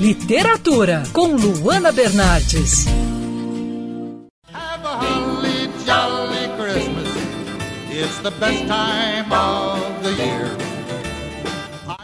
Literatura com Luana Bernardes. Have a holly jolly Christmas. It's the best time of the year.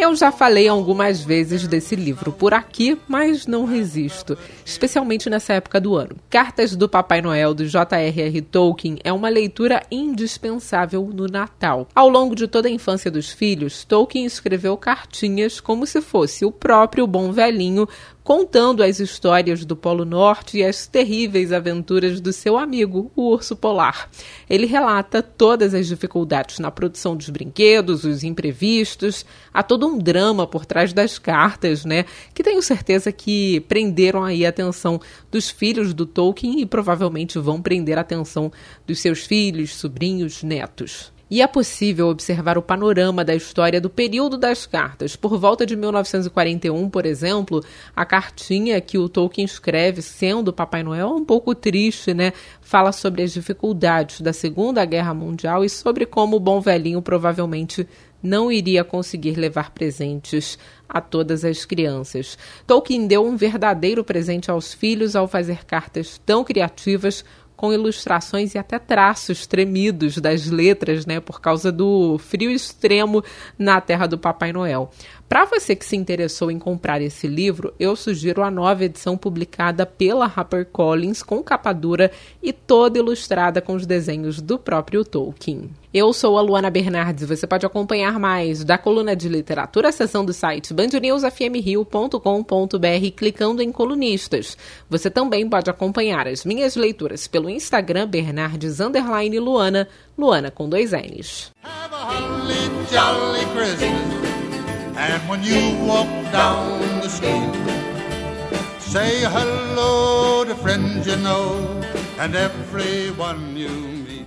Eu já falei algumas vezes desse livro por aqui, mas não resisto, especialmente nessa época do ano. Cartas do Papai Noel do J.R.R. Tolkien é uma leitura indispensável no Natal. Ao longo de toda a infância dos filhos, Tolkien escreveu cartinhas como se fosse o próprio bom velhinho contando as histórias do Polo Norte e as terríveis aventuras do seu amigo, o urso polar. Ele relata todas as dificuldades na produção dos brinquedos, os imprevistos, há todo um drama por trás das cartas, né? Que tenho certeza que prenderam aí a atenção dos filhos do Tolkien e provavelmente vão prender a atenção dos seus filhos, sobrinhos, netos. E é possível observar o panorama da história do período das cartas. Por volta de 1941, por exemplo, a cartinha que o Tolkien escreve, sendo Papai Noel, um pouco triste, né? Fala sobre as dificuldades da Segunda Guerra Mundial e sobre como o bom velhinho provavelmente não iria conseguir levar presentes a todas as crianças. Tolkien deu um verdadeiro presente aos filhos ao fazer cartas tão criativas com ilustrações e até traços tremidos das letras, né, por causa do frio extremo na terra do Papai Noel. Para você que se interessou em comprar esse livro, eu sugiro a nova edição publicada pela HarperCollins com capa dura e toda ilustrada com os desenhos do próprio Tolkien. Eu sou a Luana Bernardes você pode acompanhar mais da coluna de literatura, seção do site bandnewsfmrio.com.br clicando em colunistas. Você também pode acompanhar as minhas leituras pelo Instagram Bernardes Luana, Luana com dois N's. Have a holly jolly Christmas. And when you walk down the street, say hello to friends you know and everyone you meet.